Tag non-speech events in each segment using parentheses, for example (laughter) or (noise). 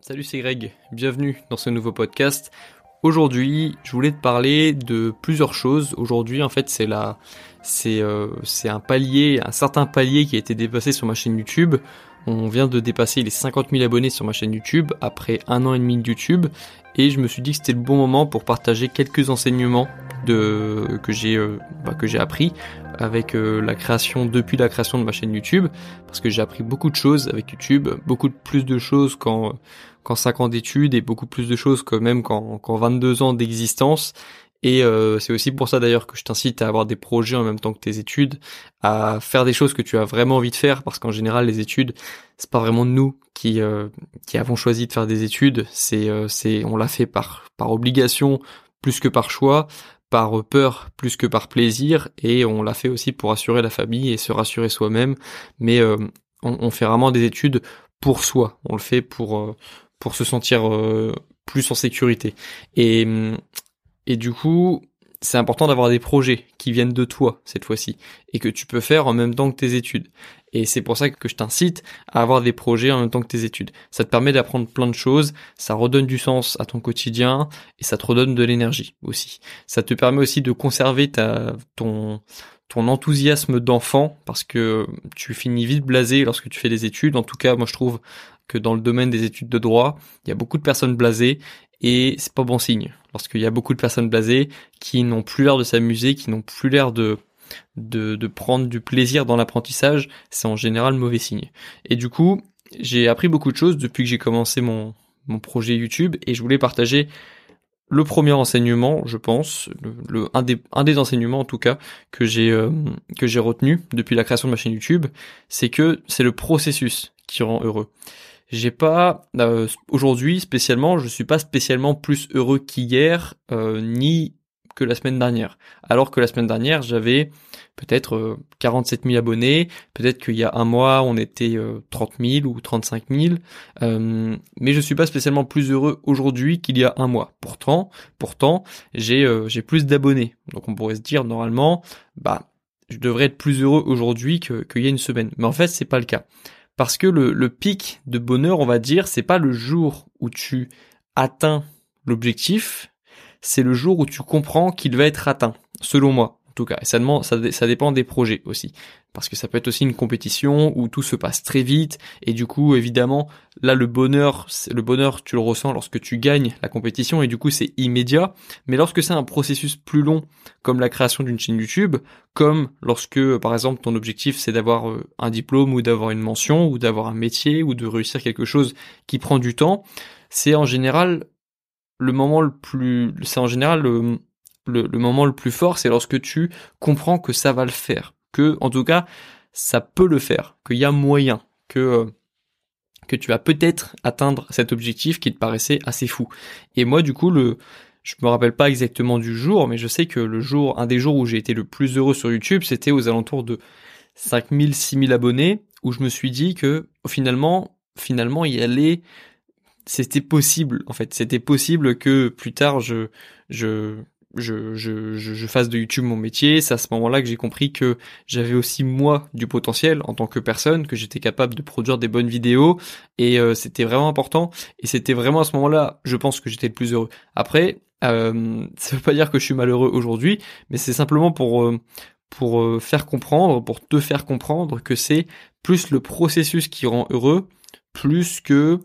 Salut, c'est Greg. Bienvenue dans ce nouveau podcast. Aujourd'hui, je voulais te parler de plusieurs choses. Aujourd'hui, en fait, c'est euh, c'est un palier, un certain palier qui a été dépassé sur ma chaîne YouTube. On vient de dépasser les 50 000 abonnés sur ma chaîne YouTube après un an et demi de YouTube et je me suis dit que c'était le bon moment pour partager quelques enseignements de que j'ai euh, bah, appris avec euh, la création depuis la création de ma chaîne YouTube parce que j'ai appris beaucoup de choses avec YouTube, beaucoup plus de choses qu'en qu'en 5 ans d'études et beaucoup plus de choses que même qu'en qu'en 22 ans d'existence. Et euh, c'est aussi pour ça d'ailleurs que je t'incite à avoir des projets en même temps que tes études, à faire des choses que tu as vraiment envie de faire, parce qu'en général les études, c'est pas vraiment nous qui euh, qui avons choisi de faire des études, c'est euh, c'est on l'a fait par par obligation plus que par choix, par peur plus que par plaisir, et on l'a fait aussi pour assurer la famille et se rassurer soi-même. Mais on, on, fait vraiment des études pour soi, on le fait pour pour se sentir plus en sécurité. Et et du coup, c'est important d'avoir des projets qui viennent de toi cette fois-ci et que tu peux faire en même temps que tes études. Et c'est pour ça que je t'incite à avoir des projets en même temps que tes études. Ça te permet d'apprendre plein de choses, ça redonne du sens à ton quotidien et ça te redonne de l'énergie aussi. Ça te permet aussi de conserver ta, ton, ton enthousiasme d'enfant parce que tu finis vite blasé lorsque tu fais des études. En tout cas, moi je trouve que dans le domaine des études de droit, il y a beaucoup de personnes blasées et c'est pas bon signe. Lorsqu'il y a beaucoup de personnes blasées qui n'ont plus l'air de s'amuser, qui n'ont plus l'air de, de, de prendre du plaisir dans l'apprentissage, c'est en général mauvais signe. Et du coup, j'ai appris beaucoup de choses depuis que j'ai commencé mon, mon projet YouTube et je voulais partager le premier enseignement, je pense, le, un, des, un des enseignements en tout cas que j'ai euh, que j'ai retenu depuis la création de ma chaîne YouTube, c'est que c'est le processus qui rend heureux j'ai pas euh, aujourd'hui spécialement, je suis pas spécialement plus heureux qu'hier euh, ni la semaine dernière. Alors que la semaine dernière, j'avais peut-être 47 euh, 000 abonnés, peut-être qu'il y a un mois, on était 30 000 ou 35 000, mais je suis pas spécialement plus heureux aujourd'hui qu'il y a un mois. Pourtant, pourtant, j'ai plus d'abonnés. Donc on pourrait se dire normalement, bah je devrais être plus heureux aujourd'hui qu'il y a une semaine. Mais en fait, c'est pas le cas. Parce que le pic de bonheur, on va dire, c'est pas le jour où tu atteins l'objectif, c'est le jour où tu comprends qu'il va être atteint, selon moi tout cas. Et ça, ça, ça, dépend des projets aussi. Parce que ça peut être aussi une compétition où tout se passe très vite. Et du coup, évidemment, là, le bonheur, le bonheur, tu le ressens lorsque tu gagnes la compétition. Et du coup, c'est immédiat. Mais lorsque c'est un processus plus long, comme la création d'une chaîne YouTube, comme lorsque, par exemple, ton objectif, c'est d'avoir euh, un diplôme ou d'avoir une mention ou d'avoir un métier ou de réussir quelque chose qui prend du temps, c'est en général le moment le plus, c'est en général le, le, moment le plus fort, c'est lorsque tu comprends que ça va le faire, que en tout cas ça peut le faire, qu'il y a moyen, que euh, que tu vas peut-être atteindre cet objectif qui te paraissait assez fou. Et moi du coup le je me rappelle pas exactement du jour, mais je sais que le jour, un des jours où j'ai été le plus heureux sur YouTube, c'était aux alentours de 5000, 6000 abonnés, où je me suis dit que finalement, finalement, y aller, c'était possible, en fait. C'était possible que plus tard, je, je, je, je, je, fasse de YouTube mon métier. C'est à ce moment-là que j'ai compris que j'avais aussi moi du potentiel en tant que personne, que j'étais capable de produire des bonnes vidéos et euh, c'était vraiment important. Et c'était vraiment à ce moment-là, je pense que j'étais le plus heureux. Après, euh, (laughs) ça veut pas dire que je suis malheureux aujourd'hui, mais c'est simplement pour euh, pour euh, faire comprendre, pour te faire comprendre que c'est plus le processus qui rend heureux, plus que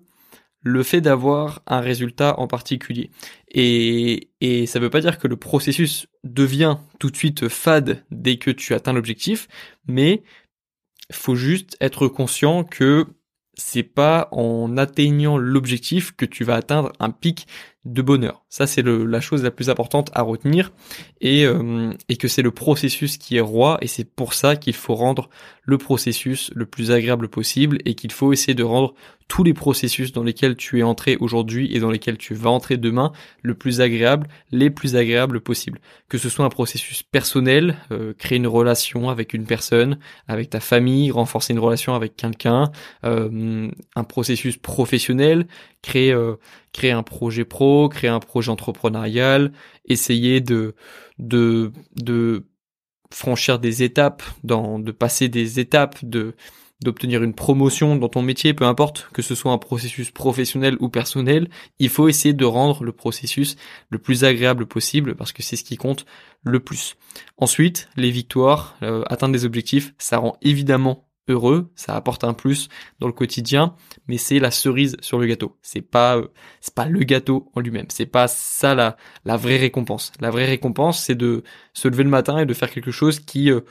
le fait d'avoir un résultat en particulier. Et, ça ne veut pas dire que le processus devient tout de suite fade dès que tu atteins l'objectif, mais faut juste être conscient que c'est pas en atteignant l'objectif que tu vas atteindre un pic de bonheur. Ça, c'est la chose la plus importante à retenir et, euh, et que c'est le processus qui est roi et c'est pour ça qu'il faut rendre le processus le plus agréable possible et qu'il faut essayer de rendre tous les processus dans lesquels tu es entré aujourd'hui et dans lesquels tu vas entrer demain le plus agréable, les plus agréables possibles. Que ce soit un processus personnel, euh, créer une relation avec une personne, avec ta famille, renforcer une relation avec quelqu'un, euh, un processus professionnel, créer euh, créer un projet pro, créer un projet entrepreneurial, essayer de franchir des étapes, de passer des étapes, d'obtenir une promotion dans ton métier, peu importe que ce soit un processus professionnel ou personnel, il faut essayer de rendre le processus le plus agréable possible parce que c'est ce qui compte le plus. Ensuite, les victoires, euh, atteindre des objectifs, ça rend évidemment heureux, ça apporte un plus dans le quotidien, mais c'est la cerise sur le gâteau. C'est pas euh, c'est pas le gâteau en lui-même. C'est pas ça la la vraie récompense. La vraie récompense, c'est de se lever le matin et de faire quelque chose qui euh,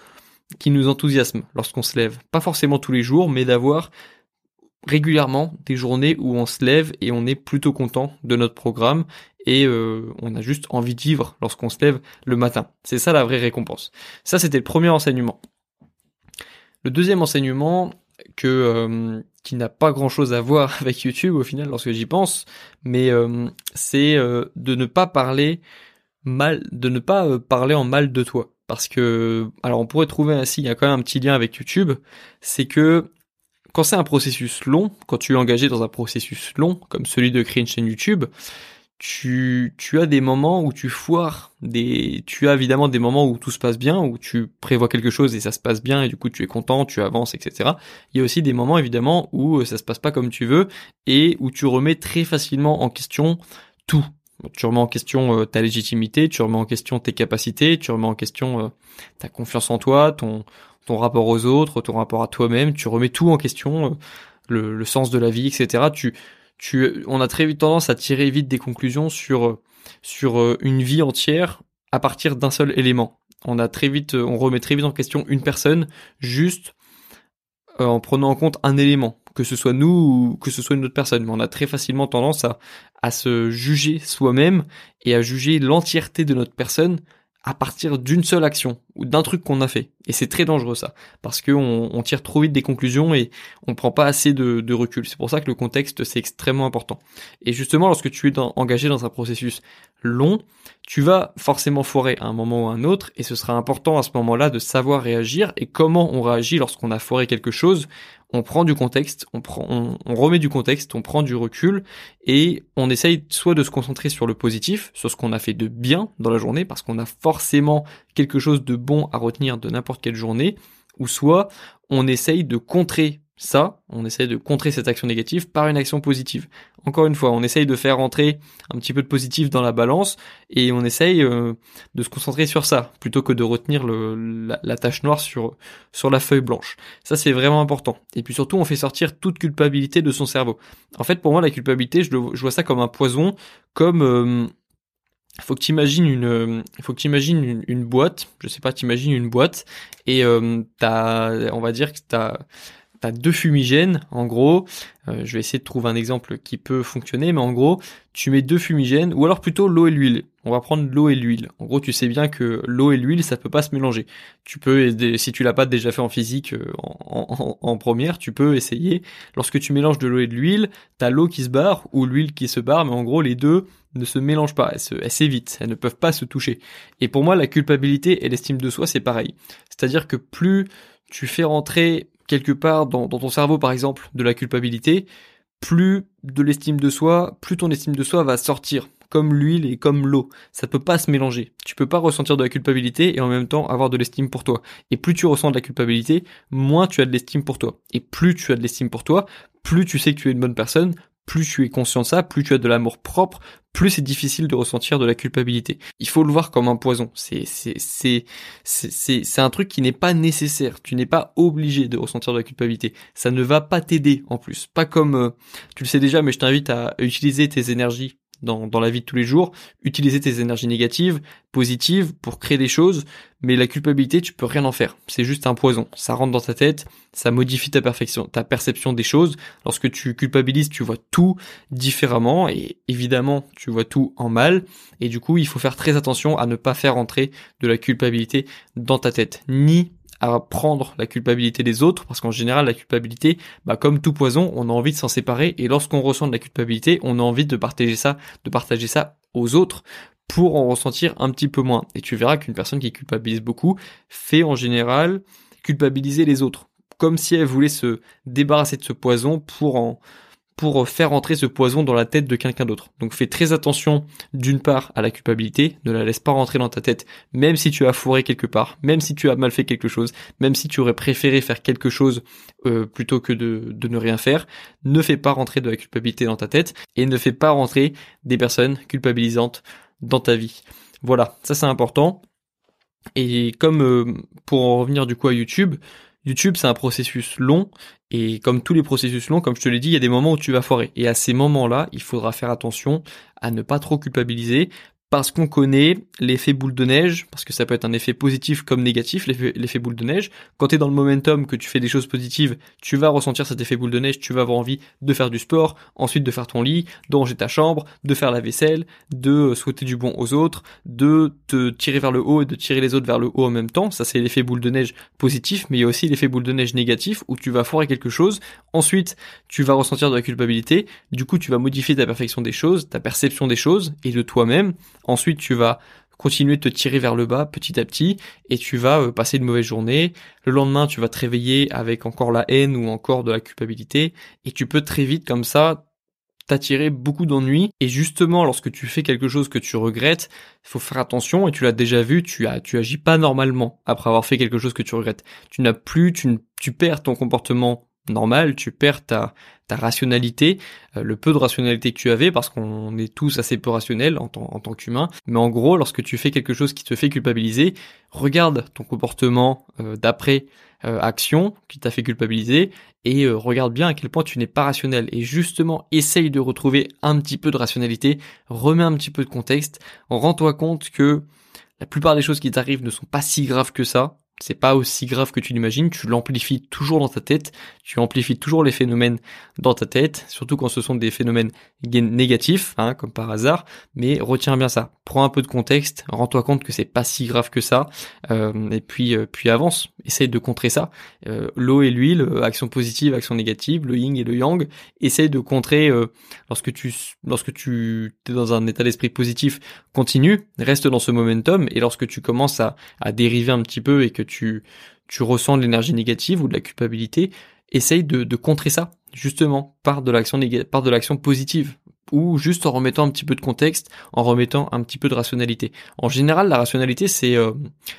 qui nous enthousiasme lorsqu'on se lève. Pas forcément tous les jours, mais d'avoir régulièrement des journées où on se lève et on est plutôt content de notre programme et euh, on a juste envie de vivre lorsqu'on se lève le matin. C'est ça la vraie récompense. Ça c'était le premier enseignement. Le deuxième enseignement que euh, qui n'a pas grand chose à voir (laughs) avec YouTube au final lorsque j'y pense, mais euh, c'est de ne pas parler mal, de ne pas parler en mal de toi. Parce que alors on pourrait trouver ainsi il y a quand même un petit lien avec YouTube, c'est que quand c'est un processus long, quand tu es engagé dans un processus long comme celui de créer une chaîne YouTube, tu, tu as des moments où tu foires, des, tu as évidemment des moments où tout se passe bien, où tu prévois quelque chose et ça se passe bien et du coup tu es content, tu avances, etc. Il y a aussi des moments évidemment où ça se passe pas comme tu veux et où tu remets très facilement en question tout tu remets en question euh, ta légitimité, tu remets en question tes capacités, tu remets en question euh, ta confiance en toi, ton, ton rapport aux autres, ton rapport à toi-même, tu remets tout en question, euh, le, le, sens de la vie, etc. Tu, on a très vite tendance à tirer vite des conclusions sur, sur une vie entière à partir d'un seul élément. On a très vite, on remet très vite en question une personne juste en prenant en compte un élément que ce soit nous ou que ce soit une autre personne. Mais on a très facilement tendance à se juger soi-même et à juger l'entièreté de notre personne à partir d'une seule action ou d'un truc qu'on a fait. Et c'est très dangereux ça, parce qu'on on tire trop vite des conclusions et on prend pas assez de, recul. C'est pour ça que le contexte c'est extrêmement important. Et justement, lorsque tu es engagé dans un processus long, tu vas forcément foirer à un moment ou à un autre, et ce sera important à ce moment-là de savoir réagir et comment on réagit lorsqu'on a foiré quelque chose on prend du contexte, on, remet du contexte, on prend du recul et on essaye soit de se concentrer sur le positif, sur ce qu'on a fait de bien dans la journée, parce qu'on a forcément quelque chose de bon à retenir de n'importe quelle journée, ou soit on essaye de contrer ça, on essaye de contrer cette action négative par une action positive. Encore une fois, on essaye de faire rentrer un petit peu de positif dans la balance et on essaye euh, de se concentrer sur ça plutôt que de retenir le, la, tâche noire sur la feuille blanche. Ça c'est vraiment important. Et puis surtout, on fait sortir toute culpabilité de son cerveau. En fait, pour moi, la culpabilité, je, vois ça comme un poison, comme euh, faut que tu imagines une faut que tu imagines une, boîte je sais pas tu imagines une boîte et euh, t'as on va dire que t'as t'as deux fumigènes, en gros. Euh, je vais essayer de trouver un exemple qui peut fonctionner, mais en gros, tu mets deux fumigènes, ou alors plutôt l'eau et l'huile. On va prendre l'eau et l'huile. En gros, tu sais bien que l'eau et l'huile, ça peut pas se mélanger. Tu peux, si tu l'as pas déjà fait en physique euh, en, première, tu peux essayer. Lorsque tu mélanges de l'eau et de l'huile, t'as l'eau qui se barre ou l'huile qui se barre, mais en gros, les deux ne se mélangent pas, elles s'évitent, elles ne peuvent pas se toucher. Et pour moi, la culpabilité et l'estime de soi, c'est pareil. C'est-à-dire que plus tu fais rentrer quelque part dans, ton cerveau par exemple de la culpabilité, plus de l'estime de soi, plus ton estime de soi va sortir comme l'huile et comme l'eau. Ça peut pas se mélanger. Tu peux pas ressentir de la culpabilité et en même temps avoir de l'estime pour toi. Et plus tu ressens de la culpabilité, moins tu as de l'estime pour toi. Et plus tu as de l'estime pour toi, plus tu sais que tu es une bonne personne, plus tu es conscient de ça, plus tu as de l'amour propre, plus c'est difficile de ressentir de la culpabilité. Il faut le voir comme un poison. C'est c'est c'est c'est c'est un truc qui n'est pas nécessaire. Tu n'es pas obligé de ressentir de la culpabilité. Ça ne va pas t'aider en plus. Pas comme euh, tu le sais déjà, mais je t'invite à utiliser tes énergies dans, dans la vie de tous les jours, utiliser tes énergies négatives, positives pour créer des choses, mais la culpabilité, tu peux rien en faire. C'est juste un poison. Ça rentre dans ta tête, ça modifie ta perfection, ta perception des choses. Lorsque tu culpabilises, tu vois tout différemment et évidemment, tu vois tout en mal. Et du coup, il faut faire très attention à ne pas faire entrer de la culpabilité dans ta tête, ni à prendre la culpabilité des autres, parce qu'en général, la culpabilité, bah, comme tout poison, on a envie de s'en séparer, et lorsqu'on ressent de la culpabilité, on a envie de partager ça, de partager ça aux autres pour en ressentir un petit peu moins. Et tu verras qu'une personne qui culpabilise beaucoup fait en général culpabiliser les autres, comme si elle voulait se débarrasser de ce poison pour en pour faire entrer ce poison dans la tête de quelqu'un d'autre. Donc fais très attention d'une part à la culpabilité, ne la laisse pas rentrer dans ta tête, même si tu as fourré quelque part, même si tu as mal fait quelque chose, même si tu aurais préféré faire quelque chose euh, plutôt que de, de ne rien faire, ne fais pas rentrer de la culpabilité dans ta tête et ne fais pas rentrer des personnes culpabilisantes dans ta vie. Voilà, ça c'est important. Et comme euh, pour en revenir du coup à YouTube, YouTube, c'est un processus long, et comme tous les processus longs, comme je te l'ai dit, il y a des moments où tu vas foirer. Et à ces moments-là, il faudra faire attention à ne pas trop culpabiliser, parce qu'on connaît l'effet boule de neige, parce que ça peut être un effet positif comme négatif, l'effet boule de neige. Quand tu es dans le momentum, que tu fais des choses positives, tu vas ressentir cet effet boule de neige, tu vas avoir envie de faire du sport, ensuite de faire ton lit, de ranger ta chambre, de faire la vaisselle, de souhaiter du bon aux autres, de te tirer vers le haut et de tirer les autres vers le haut en même temps. Ça c'est l'effet boule de neige positif, mais il y a aussi l'effet boule de neige négatif où tu vas foirer quelque chose, ensuite tu vas ressentir de la culpabilité, du coup tu vas modifier ta perfection des choses, ta perception des choses et de toi-même Ensuite, tu vas continuer de te tirer vers le bas petit à petit et tu vas euh, passer une mauvaise journée. Le lendemain, tu vas te réveiller avec encore la haine ou encore de la culpabilité et tu peux très vite comme ça t'attirer beaucoup d'ennuis et justement lorsque tu fais quelque chose que tu regrettes, il faut faire attention et tu l'as déjà vu, tu agis pas normalement après avoir fait quelque chose que tu regrettes. Tu n'as plus tu, tu perds ton comportement normal, tu perds ta, ta rationalité, euh, le peu de rationalité que tu avais, parce qu'on est tous assez peu rationnels en, en tant qu'humain. Mais en gros, lorsque tu fais quelque chose qui te fait culpabiliser, regarde ton comportement euh, d'après euh, action qui t'a fait culpabiliser et regarde bien à quel point tu n'es pas rationnel. Et justement, essaye de retrouver un petit peu de rationalité, remets un petit peu de contexte, rends-toi compte que la plupart des choses qui t'arrivent ne sont pas si graves que ça, c'est pas aussi grave que tu l'imagines, tu l'amplifies toujours dans ta tête, tu amplifies toujours les phénomènes dans ta tête, surtout quand ce sont des phénomènes négatifs, hein, comme par hasard, mais retiens bien ça, prends un peu de contexte, rends-toi compte que c'est pas si grave que ça, euh, et puis euh, puis avance, essaye de contrer ça. Euh, l'eau et l'huile, action positive, action négative, le yin et le yang, essaye de contrer lorsque tu lorsque tu es dans un état d'esprit positif, continue, reste dans ce momentum, et lorsque tu commences à, à dériver un petit peu et que tu, tu ressens de l'énergie négative ou de la culpabilité, essaye de, contrer ça, justement, par de l'action positive ou juste en remettant un petit peu de contexte, en remettant un petit peu de rationalité. En général, la rationalité c'est euh,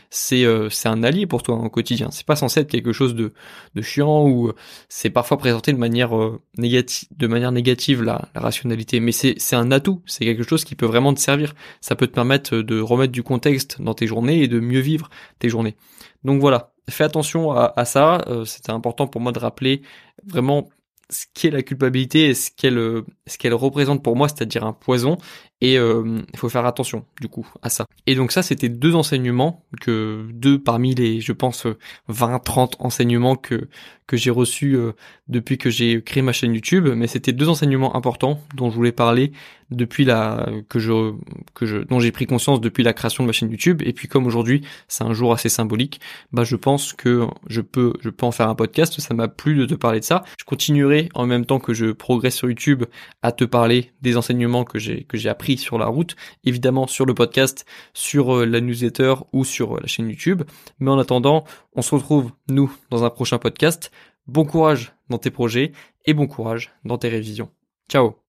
c'est euh, c'est un allié pour toi au quotidien. C'est pas censé être quelque chose de de chiant ou euh, c'est parfois présenté de manière négative de manière négative la, rationalité, mais c'est c'est un atout, c'est quelque chose qui peut vraiment te servir. Ça peut te permettre de remettre du contexte dans tes journées et de mieux vivre tes journées. Donc voilà, fais attention à ça. C'était important pour moi de rappeler vraiment ce qu'est la culpabilité et ce qu'elle euh, ce qu'elle représente pour moi, c'est-à-dire un poison. Et euh, il faut faire attention du coup à ça. Et donc ça, c'était deux enseignements que deux parmi les, je pense, 20-30 enseignements que que j'ai reçus euh, depuis que j'ai créé ma chaîne YouTube. Mais c'était deux enseignements importants dont je voulais parler depuis la que je que je dont j'ai pris conscience depuis la création de ma chaîne YouTube et puis comme aujourd'hui c'est un jour assez symbolique bah je pense que je peux je peux en faire un podcast ça m'a plu de te parler de ça je continuerai en même temps que je progresse sur YouTube à te parler des enseignements que j'ai que j'ai appris sur la route évidemment sur le podcast sur euh, la newsletter ou sur euh, la chaîne YouTube. Mais en attendant on se retrouve nous dans un prochain podcast. Bon courage dans tes projets et bon courage dans tes révisions. Ciao